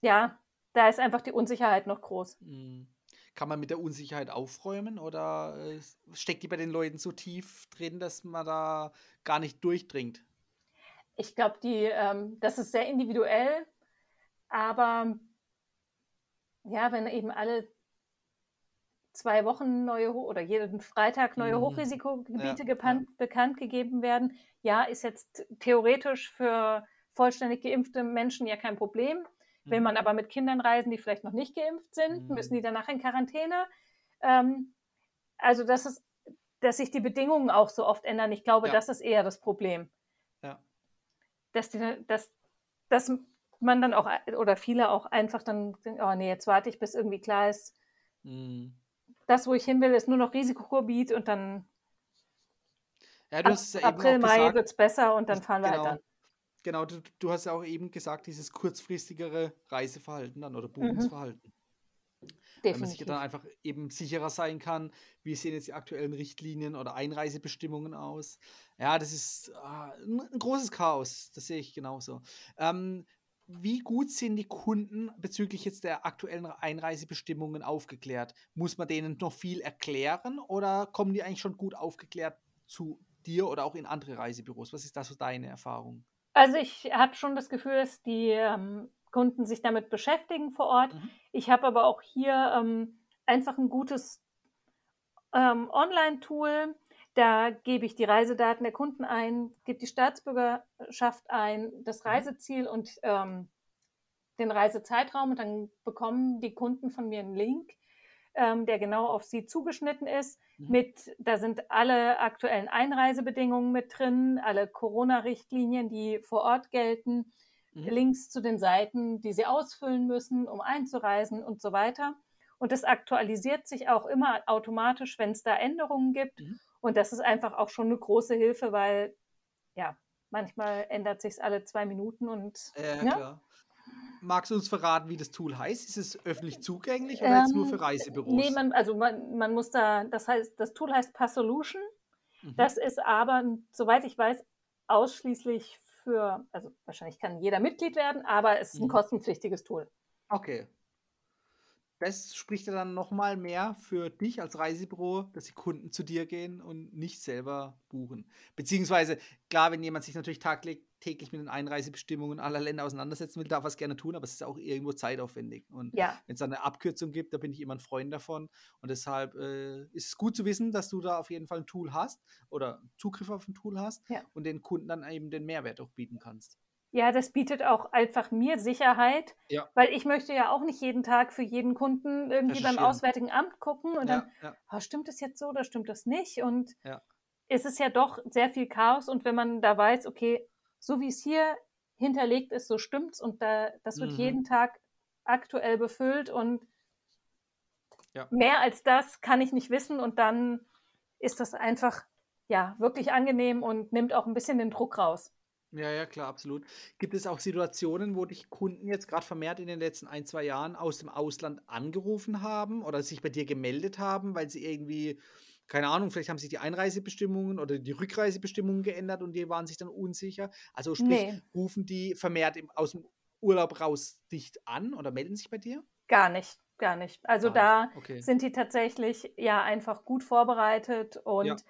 B: ja, da ist einfach die Unsicherheit noch groß.
A: Mhm. Kann man mit der Unsicherheit aufräumen oder äh, steckt die bei den Leuten so tief drin, dass man da gar nicht durchdringt?
B: Ich glaube, ähm, das ist sehr individuell, aber ja, wenn eben alle zwei Wochen neue oder jeden Freitag neue mhm. Hochrisikogebiete ja, ja. bekannt gegeben werden. Ja, ist jetzt theoretisch für vollständig geimpfte Menschen ja kein Problem. Mhm. Will man aber mit Kindern reisen, die vielleicht noch nicht geimpft sind, mhm. müssen die danach in Quarantäne. Ähm, also, das ist, dass sich die Bedingungen auch so oft ändern. Ich glaube, ja. das ist eher das Problem.
A: Ja.
B: Dass, die, dass, dass man dann auch, oder viele auch einfach dann denken, oh nee, jetzt warte ich, bis irgendwie klar ist, mhm das, wo ich hin will, ist nur noch Risikogebiet und dann
A: ja, hast ja
B: April, Mai wird es besser und dann fahren
A: genau,
B: wir halt dann.
A: Genau, du, du, hast ja auch eben gesagt, dieses kurzfristigere Reiseverhalten dann oder mhm. Buchungsverhalten. Mhm. Weil man sich dann einfach eben sicherer sein kann, wie sehen jetzt die aktuellen Richtlinien oder Einreisebestimmungen aus. Ja, das ist ah, ein großes Chaos, das sehe ich genauso. Ähm, wie gut sind die Kunden bezüglich jetzt der aktuellen Einreisebestimmungen aufgeklärt? Muss man denen noch viel erklären oder kommen die eigentlich schon gut aufgeklärt zu dir oder auch in andere Reisebüros? Was ist da so deine Erfahrung?
B: Also ich habe schon das Gefühl, dass die ähm, Kunden sich damit beschäftigen vor Ort. Mhm. Ich habe aber auch hier ähm, einfach ein gutes ähm, Online-Tool, da gebe ich die Reisedaten der Kunden ein, gebe die Staatsbürgerschaft ein, das mhm. Reiseziel und ähm, den Reisezeitraum und dann bekommen die Kunden von mir einen Link, ähm, der genau auf sie zugeschnitten ist. Mhm. Mit, da sind alle aktuellen Einreisebedingungen mit drin, alle Corona-Richtlinien, die vor Ort gelten, mhm. Links zu den Seiten, die sie ausfüllen müssen, um einzureisen und so weiter. Und das aktualisiert sich auch immer automatisch, wenn es da Änderungen gibt. Mhm. Und das ist einfach auch schon eine große Hilfe, weil ja, manchmal ändert sich es alle zwei Minuten und
A: ja, ja. klar. Magst du uns verraten, wie das Tool heißt? Ist es öffentlich zugänglich oder ähm, jetzt nur für ähm, Reisebüros?
B: Nee, man, also man, man muss da, das heißt, das Tool heißt Passolution. Mhm. Das ist aber, soweit ich weiß, ausschließlich für, also wahrscheinlich kann jeder Mitglied werden, aber es ist ein mhm. kostenpflichtiges Tool.
A: Okay, das spricht ja dann nochmal mehr für dich als Reisebüro, dass die Kunden zu dir gehen und nicht selber buchen. Beziehungsweise, klar, wenn jemand sich natürlich tagtäglich mit den Einreisebestimmungen aller Länder auseinandersetzen will, darf er es gerne tun, aber es ist auch irgendwo zeitaufwendig. Und
B: ja.
A: wenn es eine Abkürzung gibt, da bin ich immer ein Freund davon. Und deshalb äh, ist es gut zu wissen, dass du da auf jeden Fall ein Tool hast oder Zugriff auf ein Tool hast
B: ja.
A: und den Kunden dann eben den Mehrwert auch bieten kannst.
B: Ja, das bietet auch einfach mir Sicherheit,
A: ja.
B: weil ich möchte ja auch nicht jeden Tag für jeden Kunden irgendwie beim Auswärtigen Amt gucken und
A: ja,
B: dann,
A: ja.
B: Oh, stimmt das jetzt so oder stimmt das nicht? Und es ist ja doch sehr viel Chaos und wenn man da weiß, okay, so wie es hier hinterlegt ist, so stimmt's und da, das wird
A: Mhm.
B: jeden Tag aktuell befüllt und mehr als das kann ich nicht wissen und dann ist das einfach ja wirklich angenehm und nimmt auch ein bisschen den Druck raus.
A: Ja, ja, klar, absolut. Gibt es auch Situationen, wo dich Kunden jetzt gerade vermehrt in den letzten ein, zwei Jahren aus dem Ausland angerufen haben oder sich bei dir gemeldet haben, weil sie irgendwie, keine Ahnung, vielleicht haben sich die Einreisebestimmungen oder die Rückreisebestimmungen geändert und die waren sich dann unsicher? Also sprich,
B: Nee,
A: rufen die vermehrt im, aus dem Urlaub raus dich an oder melden sich bei dir?
B: gar nicht, gar nicht. Also
A: Gar nicht.
B: da
A: Okay.
B: sind die tatsächlich ja einfach gut vorbereitet
A: Ja.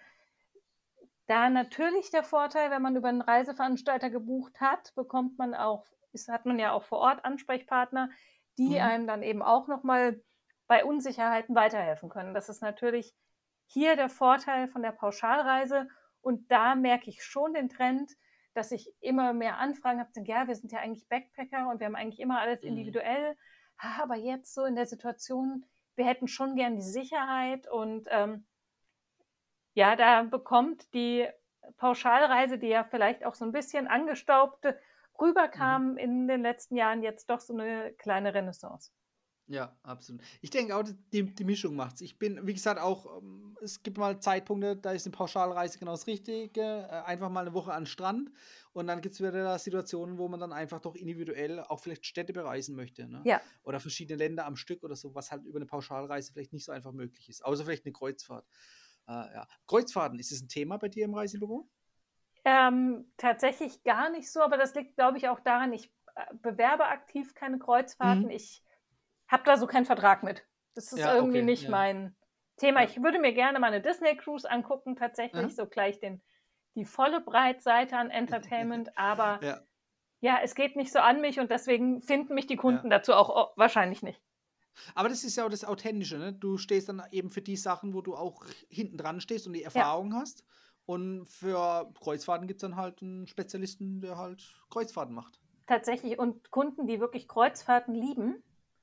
B: Da natürlich der Vorteil, wenn man über einen Reiseveranstalter gebucht hat, bekommt man auch, ist, hat man ja auch vor Ort Ansprechpartner, die
A: Mhm.
B: einem dann eben auch nochmal bei Unsicherheiten weiterhelfen können. Das ist natürlich hier der Vorteil von der Pauschalreise und da merke ich schon den Trend, dass ich immer mehr Anfragen habe, denke, ja, wir sind ja eigentlich Backpacker und wir haben eigentlich immer alles
A: Mhm.
B: individuell, Ah, aber jetzt so in der Situation, wir hätten schon gern die Sicherheit und ähm, ja, da bekommt die Pauschalreise, die ja vielleicht auch so ein bisschen angestaubte
A: Mhm.
B: rüberkam in den letzten Jahren, jetzt doch so eine kleine Renaissance.
A: Ja, absolut. Ich denke auch, die, die Mischung macht's. Ich bin, wie gesagt, auch, ähm, es gibt mal Zeitpunkte, da ist eine Pauschalreise genau das Richtige. Äh, einfach mal eine Woche an den Strand. Und dann gibt es wieder Situationen, wo man dann einfach doch individuell auch vielleicht Städte bereisen möchte. Ne?
B: Ja,
A: Oder verschiedene Länder am Stück oder so, was halt über eine Pauschalreise vielleicht nicht so einfach möglich ist. Außer vielleicht eine Kreuzfahrt. Äh, ja. Kreuzfahrten, ist das ein Thema bei dir im Reisebüro?
B: ähm, tatsächlich gar nicht so, aber das liegt, glaube ich, auch daran, ich äh, bewerbe aktiv keine Kreuzfahrten.
A: Mhm.
B: Ich habe da so keinen Vertrag mit. Das ist
A: Ja,
B: irgendwie
A: okay,
B: nicht
A: ja.
B: mein Thema. Ich würde mir gerne mal eine Disney Cruise angucken, tatsächlich,
A: Aha.
B: so gleich den, die volle Breitseite an Entertainment, aber
A: Ja.
B: ja, es geht nicht so an mich und deswegen finden mich die Kunden dazu auch oh, wahrscheinlich nicht.
A: Aber das ist ja auch das Authentische, ne? Du stehst dann eben für die Sachen, wo du auch hinten dran stehst und die Erfahrung hast. Und für Kreuzfahrten gibt es dann halt einen Spezialisten, der halt Kreuzfahrten macht.
B: Tatsächlich. Und Kunden, die wirklich Kreuzfahrten lieben,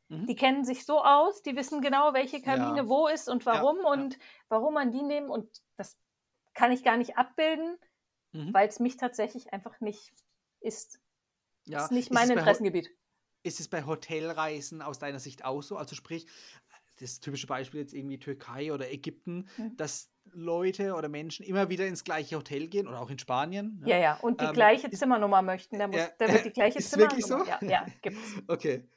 A: Mhm.
B: die kennen sich so aus, die wissen genau, welche Kabine
A: Ja.
B: wo ist und
A: Ja,
B: warum
A: ja.
B: und warum man die nehmen. Und das kann ich gar nicht abbilden,
A: Mhm.
B: weil es mich tatsächlich einfach nicht ist.
A: Ja.
B: Das ist nicht mein Interessengebiet.
A: Ist es bei Hotelreisen aus deiner Sicht auch so? Also sprich, das typische Beispiel jetzt irgendwie Türkei oder Ägypten,
B: Mhm.
A: dass Leute oder Menschen immer wieder ins gleiche Hotel gehen oder auch in Spanien. ne?
B: Ja, ja. Und die
A: Ähm,
B: gleiche
A: ist-
B: Zimmernummer möchten. Da, muss,
A: Ja,
B: da wird die gleiche
A: ist
B: Zimmernummer.
A: wirklich so?
B: Ja, ja, gibt's.
A: Okay.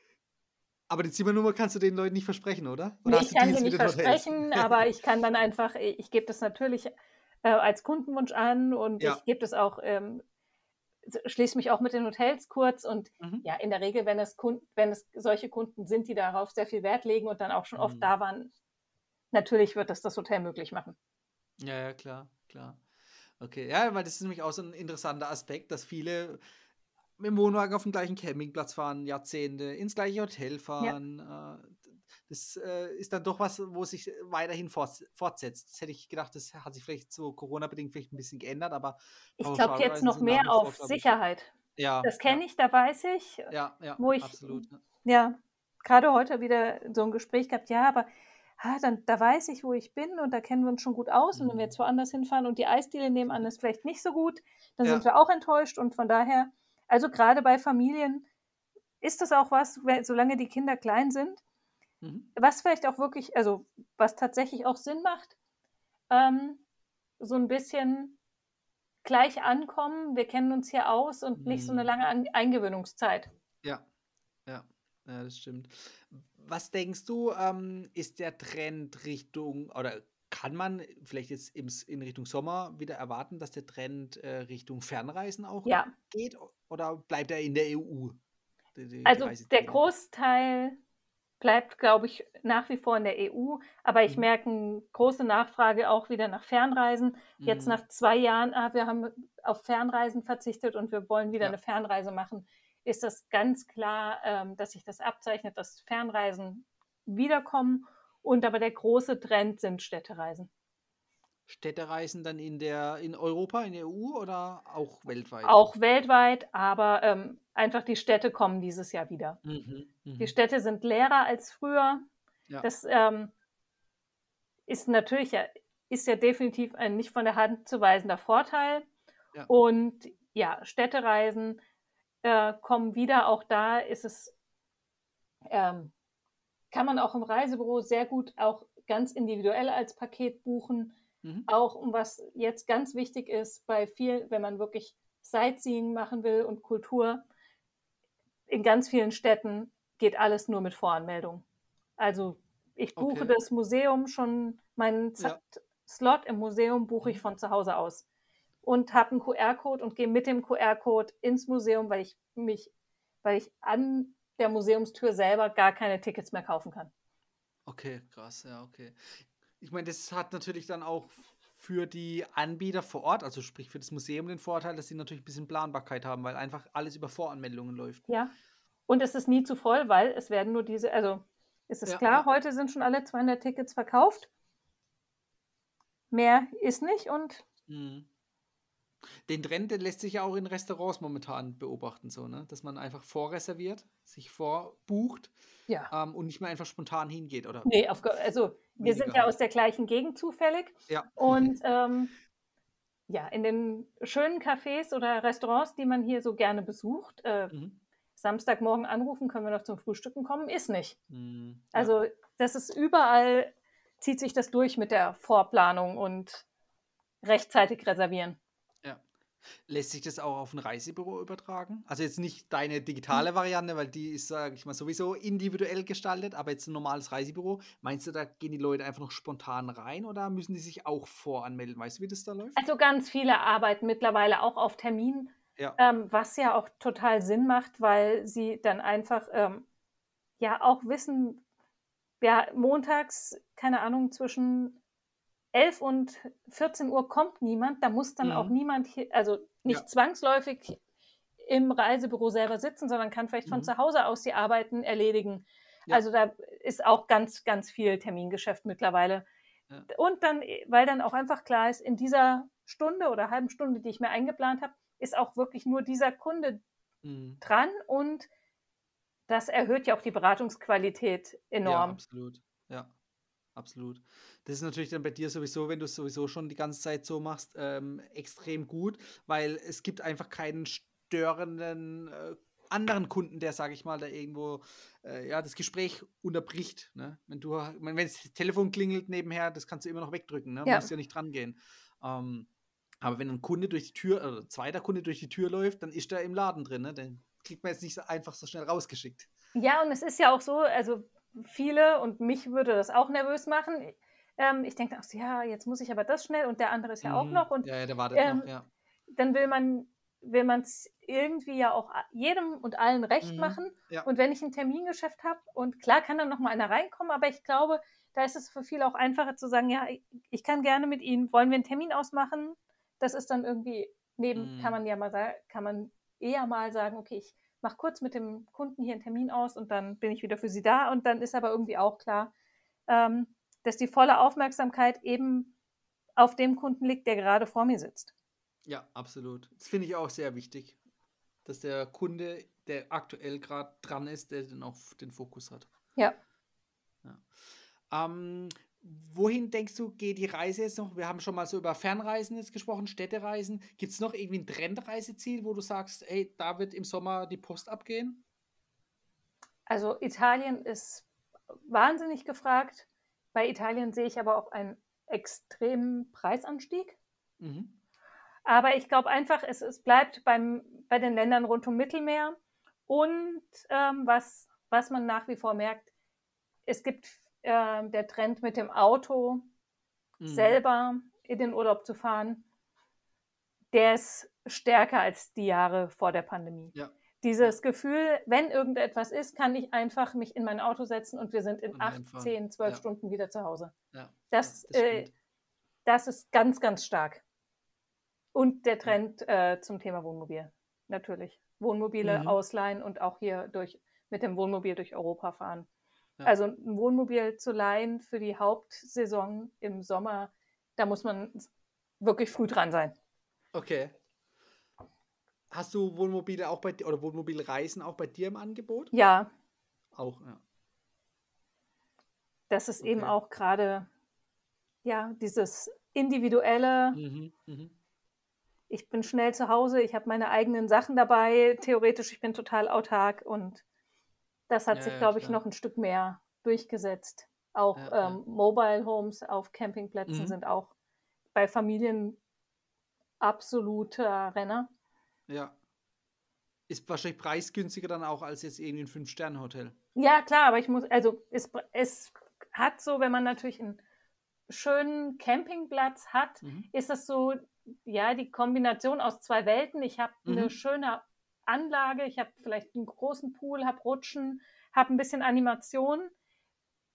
A: Aber die Zimmernummer kannst du den Leuten nicht versprechen, oder?
B: Nee,
A: oder
B: ich kann sie nicht versprechen, aber ich kann dann einfach, ich gebe das natürlich äh, als Kundenwunsch an und
A: Ja.
B: ich gebe das auch, ähm, schließe mich auch mit den Hotels kurz und
A: Mhm.
B: ja, in der Regel, wenn es, Kunden, wenn es solche Kunden sind, die darauf sehr viel Wert legen und dann auch schon oft
A: Mhm.
B: da waren, natürlich wird das das Hotel möglich machen.
A: Ja, ja, klar, klar. Okay, ja, weil das ist nämlich auch so ein interessanter Aspekt, dass viele mit dem Wohnwagen auf den gleichen Campingplatz fahren, Jahrzehnte, ins gleiche Hotel fahren. äh, Das äh, ist dann doch was, wo sich weiterhin forts- fortsetzt. Das hätte ich gedacht, das hat sich vielleicht so Corona-bedingt vielleicht ein bisschen geändert, aber
B: Ich glaube jetzt noch mehr
A: wie vor,
B: auf
A: glaub ich-
B: Sicherheit.
A: ja,
B: Das kenne ich, da weiß ich.
A: Ja, ja,
B: wo ich-
A: absolut.
B: Ja, gerade heute wieder so ein Gespräch gehabt, ja, aber ah, dann, da weiß ich, wo ich bin und da kennen wir uns schon gut aus. Und wenn wir
A: Mhm.
B: jetzt woanders hinfahren und die Eisdiele nebenan ist vielleicht nicht so gut, dann
A: Ja.
B: sind wir auch enttäuscht. Und von daher, also gerade bei Familien ist das auch was, solange die Kinder klein sind,
A: Mhm.
B: was vielleicht auch wirklich, also was tatsächlich auch Sinn macht, ähm, so ein bisschen gleich ankommen, wir kennen uns hier aus und nicht so eine
A: Mhm.
B: lange An Eingewöhnungszeit.
A: Ja, ja, ja, das stimmt. Was denkst du, ähm, ist der Trend Richtung, oder kann man vielleicht jetzt im, in Richtung Sommer wieder erwarten, dass der Trend äh, Richtung Fernreisen auch
B: Ja,
A: geht? Oder bleibt er in der EU? Die- die
B: Also der? Großteil bleibt, glaube ich, nach wie vor in der EU, aber ich
A: Mhm.
B: merke eine große Nachfrage auch wieder nach Fernreisen. Jetzt
A: Mhm.
B: nach zwei Jahren, ah, wir haben auf Fernreisen verzichtet und wir wollen wieder
A: Ja.
B: eine Fernreise machen, ist das ganz klar, ähm, dass sich das abzeichnet, dass Fernreisen wiederkommen. Und aber der große Trend sind Städtereisen.
A: Städtereisen dann in der in Europa, in der EU oder auch weltweit?
B: Auch weltweit, aber ähm, einfach die Städte kommen dieses Jahr wieder.
A: Mhm.
B: Die
A: Mhm.
B: Städte sind leerer als früher.
A: Ja.
B: Das ähm, ist natürlich ja, ist ja definitiv ein nicht von der Hand zu weisender Vorteil.
A: Ja.
B: Und ja, Städtereisen äh, kommen wieder. Auch da ist es, ähm, kann man auch im Reisebüro sehr gut auch ganz individuell als Paket buchen. Mhm. Auch um was jetzt ganz wichtig ist bei viel, wenn man wirklich Sightseeing machen will und Kultur, in ganz vielen Städten geht alles nur mit Voranmeldung. Also ich buche okay. das Museum schon, meinen ja. Slot im Museum buche ich mhm. von zu Hause aus und habe einen QR-Code und gehe mit dem QR-Code ins Museum, weil ich mich, weil ich an der Museumstür selber gar keine Tickets mehr kaufen kann.
A: Okay, krass, ja, okay. Ich meine, das hat natürlich dann auch für die Anbieter vor Ort, also sprich für das Museum, den Vorteil, dass sie natürlich ein bisschen Planbarkeit haben, weil einfach alles über Voranmeldungen läuft.
B: Ja. Und es ist nie zu voll, weil es werden nur diese, also ist es ja, klar, ja. heute sind schon alle 200 Tickets verkauft. Mehr ist nicht und. Mhm.
A: Den Trend, den lässt sich ja auch in Restaurants momentan beobachten, so, ne? Dass man einfach vorreserviert, sich vorbucht
B: ja.
A: ähm, und nicht mehr einfach spontan hingeht, oder?
B: Nee, auf, also wir sind ja aus der gleichen Gegend zufällig.
A: Ja.
B: Und ähm, ja, in den schönen Cafés oder Restaurants, die man hier so gerne besucht, äh, mhm. Samstagmorgen anrufen, können wir noch zum Frühstücken kommen, ist nicht. Mhm. Ja. Also das ist überall, zieht sich das durch mit der Vorplanung und rechtzeitig reservieren.
A: Lässt sich das auch auf ein Reisebüro übertragen? Also jetzt nicht deine digitale Variante, weil die ist, sage ich mal, sowieso individuell gestaltet, aber jetzt ein normales Reisebüro. Meinst du, da gehen die Leute einfach noch spontan rein oder müssen die sich auch voranmelden? Weißt du, wie das da läuft?
B: Also ganz viele arbeiten mittlerweile auch auf Termin, ja. Ähm, was ja auch total Sinn macht, weil sie dann einfach ähm, ja auch wissen, ja, montags, keine Ahnung, zwischen 11 und 14 Uhr kommt niemand, da muss dann mhm. auch niemand, hier, also nicht ja. zwangsläufig im Reisebüro selber sitzen, sondern kann vielleicht von mhm. zu Hause aus die Arbeiten erledigen. Ja. Also da ist auch ganz, ganz viel Termingeschäft mittlerweile. Ja. Und dann, weil dann auch einfach klar ist, in dieser Stunde oder halben Stunde, die ich mir eingeplant habe, ist auch wirklich nur dieser Kunde mhm. dran und das erhöht ja auch die Beratungsqualität enorm.
A: Ja, absolut. Ja absolut. Das ist natürlich dann bei dir sowieso, wenn du es sowieso schon die ganze Zeit so machst, ähm, extrem gut, weil es gibt einfach keinen störenden äh, anderen Kunden, der, sage ich mal, da irgendwo äh, ja, das Gespräch unterbricht. Ne? Wenn du, wenn das Telefon klingelt nebenher, das kannst du immer noch wegdrücken, ne? Ja. musst ja nicht dran gehen. Ähm, aber wenn ein Kunde durch die Tür, oder ein zweiter Kunde durch die Tür läuft, dann ist er im Laden drin, ne? Dann kriegt man jetzt nicht so einfach so schnell rausgeschickt.
B: Ja, und es ist ja auch so, also viele und mich würde das auch nervös machen. Ähm, ich denke, ach ja, jetzt muss ich aber das schnell und der andere ist ja mhm. auch noch. Und,
A: ja, ja, der wartet ähm, noch, ja.
B: Dann will man will man es irgendwie ja auch jedem und allen recht mhm. machen. Ja. Und wenn ich ein Termingeschäft habe und klar kann dann noch mal einer reinkommen, aber ich glaube, da ist es für viele auch einfacher zu sagen, ja, ich kann gerne mit Ihnen, wollen wir einen Termin ausmachen? Das ist dann irgendwie neben, mhm. kann man ja mal sagen, kann man eher mal sagen, okay, ich mache kurz mit dem Kunden hier einen Termin aus und dann bin ich wieder für sie da. Und dann ist aber irgendwie auch klar, ähm, dass die volle Aufmerksamkeit eben auf dem Kunden liegt, der gerade vor mir sitzt.
A: Ja, absolut. Das finde ich auch sehr wichtig, dass der Kunde, der aktuell gerade dran ist, der dann auch den Fokus hat.
B: Ja.
A: ja. Ähm, Wohin denkst du, geht die Reise jetzt noch? Wir haben schon mal so über Fernreisen jetzt gesprochen, Städtereisen. Gibt es noch irgendwie ein Trendreiseziel, wo du sagst, hey, da wird im Sommer die Post abgehen?
B: Also Italien ist wahnsinnig gefragt. Bei Italien sehe ich aber auch einen extremen Preisanstieg. Mhm. Aber ich glaube einfach, es, es bleibt beim, bei den Ländern rund um Mittelmeer. Und ähm, was, was man nach wie vor merkt, es gibt äh, der Trend mit dem Auto mhm. selber in den Urlaub zu fahren, der ist stärker als die Jahre vor der Pandemie.
A: Ja.
B: Dieses Gefühl, wenn irgendetwas ist, kann ich einfach mich in mein Auto setzen und wir sind in acht, zehn, zwölf ja. Stunden wieder zu Hause.
A: Ja.
B: Das, das, äh, das, ist ganz, ganz stark. Und der Trend äh, zum Thema Wohnmobil, natürlich. Wohnmobile mhm. ausleihen und auch hier durch, mit dem Wohnmobil durch Europa fahren. Also ein Wohnmobil zu leihen für die Hauptsaison im Sommer, da muss man wirklich früh dran sein.
A: Okay. Hast du Wohnmobile auch bei dir oder Wohnmobilreisen auch bei dir im Angebot?
B: Ja.
A: Auch, ja.
B: Das ist okay. eben auch gerade ja dieses individuelle. Mhm, mh. ich bin schnell zu Hause, ich habe meine eigenen Sachen dabei, theoretisch, ich bin total autark und das hat
A: Ja,
B: sich,
A: ja,
B: glaube ich, noch ein Stück mehr durchgesetzt. Auch
A: Ja,
B: ähm, Mobile Homes auf Campingplätzen
A: Mhm.
B: sind auch bei Familien absoluter Renner.
A: Ja. Ist wahrscheinlich preisgünstiger dann auch als jetzt irgendwie ein Fünf-Sterne-Hotel.
B: Ja, klar, aber ich muss, also es, es hat so, wenn man natürlich einen schönen Campingplatz hat,
A: Mhm.
B: ist das so, ja, die Kombination aus zwei Welten. Ich habe eine
A: Mhm.
B: schöne Anlage, ich habe vielleicht einen großen Pool, habe Rutschen, habe ein bisschen Animation,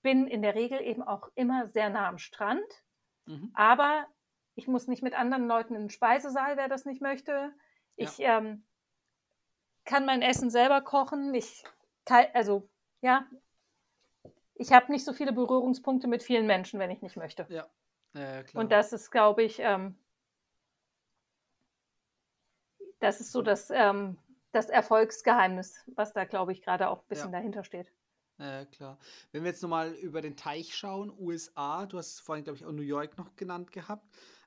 B: bin in der Regel eben auch immer sehr nah am Strand,
A: Mhm.
B: aber ich muss nicht mit anderen Leuten in den Speisesaal, wer das nicht möchte. Ich ähm, kann mein Essen selber kochen. Ich kann, also ja, ich habe nicht so viele Berührungspunkte mit vielen Menschen, wenn ich nicht möchte.
A: Ja. Ja, ja, klar.
B: Und das ist, glaube ich, ähm, das ist so das, ähm, das Erfolgsgeheimnis, was da, glaube ich, gerade auch ein bisschen
A: Ja.
B: dahinter steht.
A: Ja, klar. Wenn wir jetzt nochmal über den Teich schauen, USA, du hast vorhin, glaube ich, auch New York noch genannt gehabt.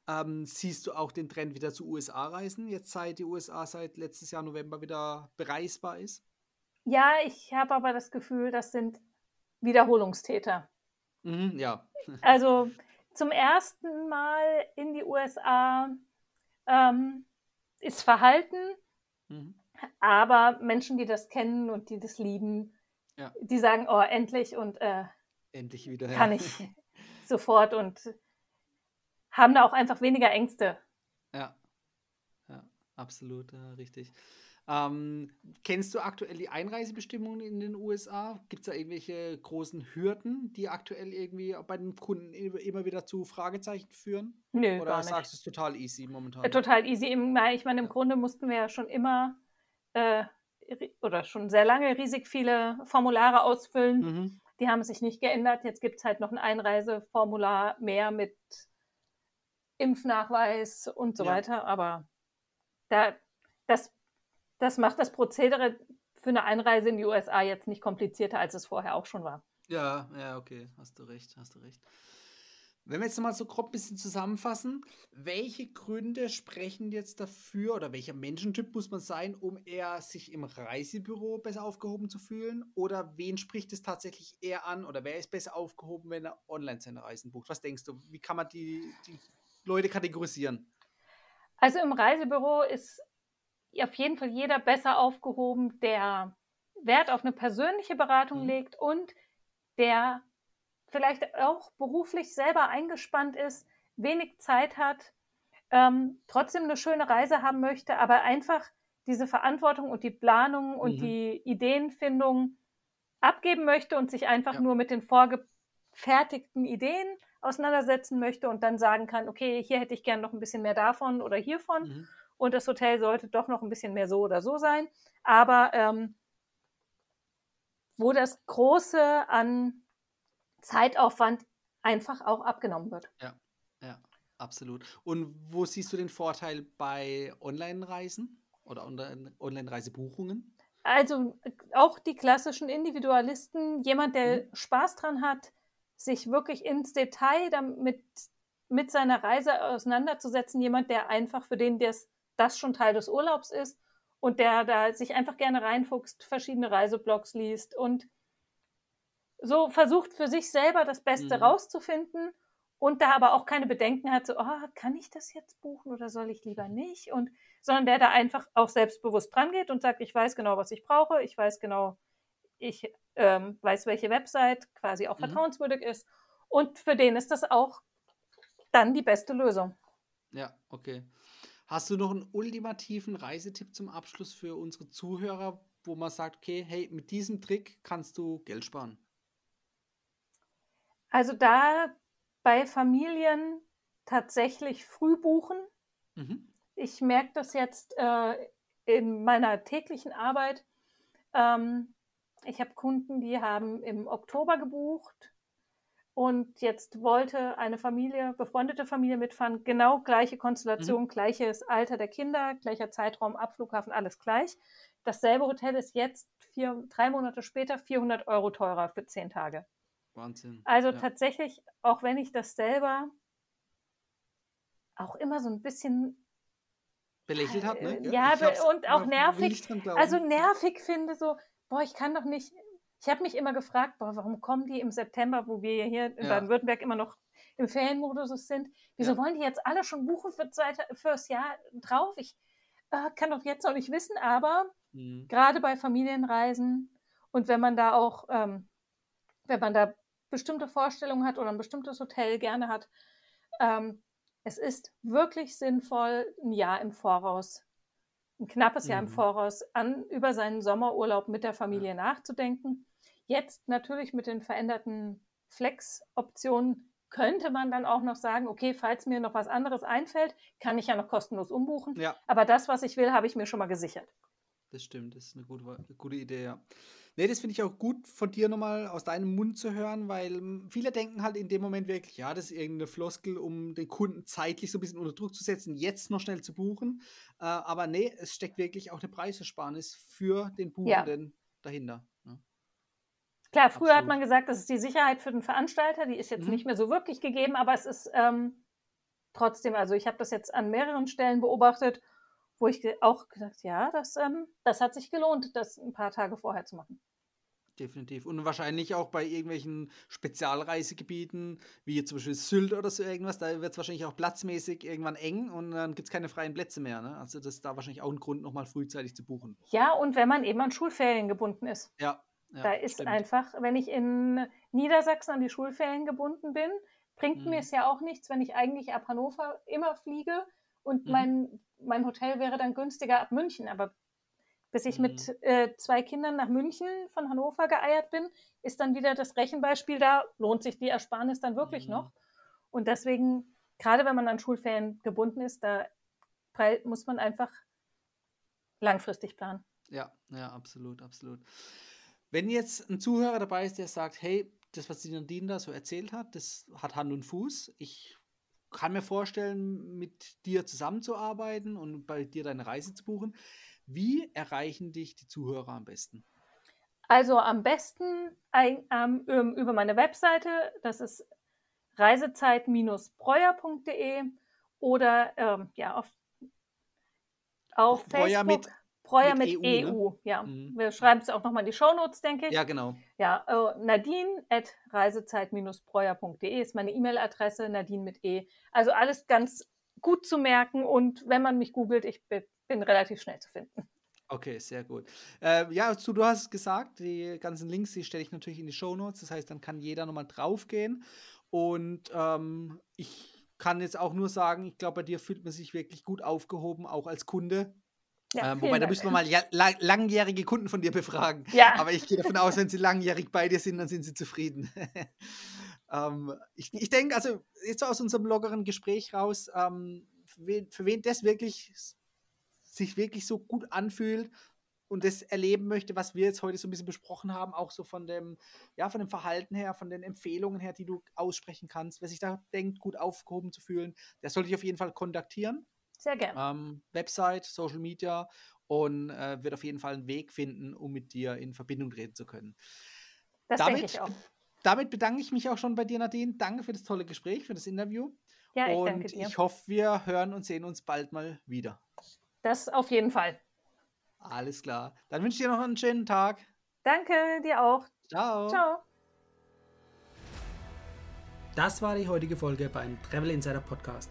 A: Ähm, siehst du auch den Trend wieder zu USA reisen, jetzt seit die USA seit letztes Jahr November wieder bereisbar ist?
B: Ja, ich habe aber das Gefühl, das sind Wiederholungstäter.
A: Mhm, ja.
B: Also zum ersten Mal in die USA ähm, ist Verhalten,
A: Mhm.
B: Aber Menschen, die das kennen und die das lieben,
A: Ja.
B: die sagen, oh, endlich und äh,
A: Endlich wieder.
B: kann ich sofort und haben da auch einfach weniger Ängste.
A: Ja, ja, absolut, ja, richtig. Ähm, kennst du aktuell die Einreisebestimmungen in den USA? Gibt es da irgendwelche großen Hürden, die aktuell irgendwie bei den Kunden immer wieder zu Fragezeichen führen?
B: Nö,
A: Oder sagst du es total easy momentan?
B: Äh, Total easy. Ich meine, im
A: Ja.
B: Grunde mussten wir ja schon immer äh, oder schon sehr lange riesig viele Formulare ausfüllen.
A: Mhm.
B: Die haben sich nicht geändert. Jetzt gibt es halt noch ein Einreiseformular mehr mit Impfnachweis und so
A: Ja.
B: weiter. Aber da, das, das macht das Prozedere für eine Einreise in die USA jetzt nicht komplizierter, als es vorher auch schon war.
A: Ja, ja, okay, hast du recht, hast du recht. Wenn wir jetzt nochmal so grob ein bisschen zusammenfassen, welche Gründe sprechen jetzt dafür oder welcher Menschentyp muss man sein, um eher sich im Reisebüro besser aufgehoben zu fühlen? Oder wen spricht es tatsächlich eher an oder wer ist besser aufgehoben, wenn er online seine Reisen bucht? Was denkst du? Wie kann man die, die Leute kategorisieren?
B: Also im Reisebüro ist auf jeden Fall jeder besser aufgehoben, der Wert auf eine persönliche Beratung
A: Mhm.
B: legt und der vielleicht auch beruflich selber eingespannt ist, wenig Zeit hat, ähm, trotzdem eine schöne Reise haben möchte, aber einfach diese Verantwortung und die Planung und
A: Mhm.
B: die Ideenfindung abgeben möchte und sich einfach
A: Ja.
B: nur mit den vorgefertigten Ideen auseinandersetzen möchte und dann sagen kann, okay, hier hätte ich gern noch ein bisschen mehr davon oder hiervon
A: Mhm.
B: und das Hotel sollte doch noch ein bisschen mehr so oder so sein. Aber ähm, wo das Große an Zeitaufwand einfach auch abgenommen wird.
A: Ja, ja, absolut. Und wo siehst du den Vorteil bei Online-Reisen oder Online- Online-Reisebuchungen?
B: Also auch die klassischen Individualisten, jemand, der
A: Mhm.
B: Spaß dran hat, sich wirklich ins Detail damit mit seiner Reise auseinanderzusetzen, jemand, der einfach für den das, das schon Teil des Urlaubs ist und der da sich einfach gerne reinfuchst, verschiedene Reiseblogs liest und so versucht für sich selber das Beste
A: Mhm.
B: rauszufinden und da aber auch keine Bedenken hat, so, oh, kann ich das jetzt buchen oder soll ich lieber nicht? Und sondern der da einfach auch selbstbewusst dran geht und sagt, ich weiß genau, was ich brauche, ich weiß genau, ich ähm, weiß, welche Website quasi auch
A: Mhm.
B: vertrauenswürdig ist. Und für den ist das auch dann die beste Lösung.
A: Ja, okay. Hast du noch einen ultimativen Reisetipp zum Abschluss für unsere Zuhörer, wo man sagt, okay, hey, mit diesem Trick kannst du Geld sparen?
B: Also da bei Familien tatsächlich früh buchen.
A: Mhm.
B: Ich merke das jetzt äh, in meiner täglichen Arbeit. Ähm, ich habe Kunden, die haben im Oktober gebucht und jetzt wollte eine Familie, befreundete Familie mitfahren, genau gleiche Konstellation, gleiches Alter der Kinder, gleicher Zeitraum, Abflughafen, alles gleich. Dasselbe Hotel ist jetzt vier, drei Monate später 400 Euro teurer für zehn Tage.
A: Wahnsinn.
B: Also
A: ja.
B: tatsächlich, auch wenn ich das selber auch immer so ein bisschen
A: belächelt hat, ne?
B: Äh, ja, und auch nervig. Also nervig finde so, boah, ich kann doch nicht. Ich habe mich immer gefragt, boah, warum kommen die im September, wo wir hier in ja. Baden-Württemberg immer noch im Ferienmodus sind? Wieso ja. wollen die jetzt alle schon buchen für fürs Jahr drauf? Ich äh, kann doch jetzt noch nicht wissen, aber mhm. gerade bei Familienreisen und wenn man da auch, ähm, wenn man da bestimmte Vorstellungen hat oder ein bestimmtes Hotel gerne hat, ähm, es ist wirklich sinnvoll, ein Jahr im Voraus, ein knappes mhm. Jahr im mhm. Voraus an über seinen Sommerurlaub mit der Familie ja. nachzudenken. Jetzt natürlich mit den veränderten Flex-Optionen könnte man dann auch noch sagen, okay, falls mir noch was anderes einfällt, kann ich ja noch kostenlos umbuchen. Ja. Aber das, was ich will, habe ich mir schon mal gesichert.
A: Das stimmt, das ist eine gute, gute Idee, ja. Nee, das finde ich auch gut von dir nochmal aus deinem Mund zu hören, weil hm, viele denken halt in dem Moment wirklich, ja, das ist irgendeine Floskel, um den Kunden zeitlich so ein bisschen unter Druck zu setzen, jetzt noch schnell zu buchen. Äh, aber nee, es steckt wirklich auch eine Preisersparnis für den Buchenden ja. dahinter. Ne?
B: Klar, früher Absolut. hat man gesagt, das ist die Sicherheit für den Veranstalter, die ist jetzt mhm. nicht mehr so wirklich gegeben, aber es ist ähm, trotzdem, also ich habe das jetzt an mehreren Stellen beobachtet wo ich auch gesagt, ja, das, ähm, das hat sich gelohnt, das ein paar Tage vorher zu machen.
A: Definitiv. Und wahrscheinlich auch bei irgendwelchen Spezialreisegebieten, wie zum Beispiel Sylt oder so irgendwas, da wird es wahrscheinlich auch platzmäßig irgendwann eng und dann gibt es keine freien Plätze mehr. Ne? Also das ist da wahrscheinlich auch ein Grund, nochmal frühzeitig zu buchen.
B: Ja, und wenn man eben an Schulferien gebunden ist.
A: Ja.
B: ja da ist stimmt. einfach, wenn ich in Niedersachsen an die Schulferien gebunden bin, bringt mhm. mir es ja auch nichts, wenn ich eigentlich ab Hannover immer fliege und mhm. mein mein Hotel wäre dann günstiger ab München, aber bis ich mhm. mit äh, zwei Kindern nach München von Hannover geeiert bin, ist dann wieder das Rechenbeispiel da, lohnt sich die Ersparnis dann wirklich mhm. noch. Und deswegen, gerade wenn man an Schulferien gebunden ist, da muss man einfach langfristig planen.
A: Ja, ja, absolut, absolut. Wenn jetzt ein Zuhörer dabei ist, der sagt, hey, das, was die Nadine da so erzählt hat, das hat Hand und Fuß. Ich kann mir vorstellen, mit dir zusammenzuarbeiten und bei dir deine Reise zu buchen. Wie erreichen dich die Zuhörer am besten?
B: Also am besten ein, ähm, über meine Webseite, das ist reisezeit-breuer.de oder ähm, ja, auf, auf Facebook. Mit Breuer mit, mit EU, EU ne? ja. Mhm. Wir schreiben es auch nochmal in die Shownotes, denke ich.
A: Ja, genau.
B: Ja, äh, Nadine at reisezeit-breuer.de ist meine E-Mail-Adresse, Nadine mit E. Also alles ganz gut zu merken und wenn man mich googelt, ich bin relativ schnell zu finden.
A: Okay, sehr gut. Äh, ja, du, du hast es gesagt, die ganzen Links, die stelle ich natürlich in die Shownotes. Das heißt, dann kann jeder nochmal draufgehen. Und ähm, ich kann jetzt auch nur sagen, ich glaube, bei dir fühlt man sich wirklich gut aufgehoben, auch als Kunde. Ja, ähm, wobei, da müssen wir mal ja, lang, langjährige Kunden von dir befragen. Ja. Aber ich gehe davon aus, wenn sie langjährig bei dir sind, dann sind sie zufrieden. ähm, ich, ich denke, also jetzt so aus unserem lockeren Gespräch raus, ähm, für, wen, für wen das wirklich sich wirklich so gut anfühlt und das erleben möchte, was wir jetzt heute so ein bisschen besprochen haben, auch so von dem, ja, von dem Verhalten her, von den Empfehlungen her, die du aussprechen kannst, wer sich da denkt, gut aufgehoben zu fühlen, der sollte ich auf jeden Fall kontaktieren.
B: Sehr gerne.
A: Ähm, Website, Social Media und äh, wird auf jeden Fall einen Weg finden, um mit dir in Verbindung treten zu können.
B: Das damit, denke ich auch.
A: Damit bedanke ich mich auch schon bei dir, Nadine. Danke für das tolle Gespräch, für das Interview.
B: Ja, ich
A: und
B: danke dir.
A: ich hoffe, wir hören und sehen uns bald mal wieder.
B: Das auf jeden Fall.
A: Alles klar. Dann wünsche ich dir noch einen schönen Tag.
B: Danke, dir auch.
A: Ciao.
B: Ciao.
A: Das war die heutige Folge beim Travel Insider Podcast.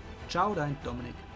A: Ciao, dein Dominik.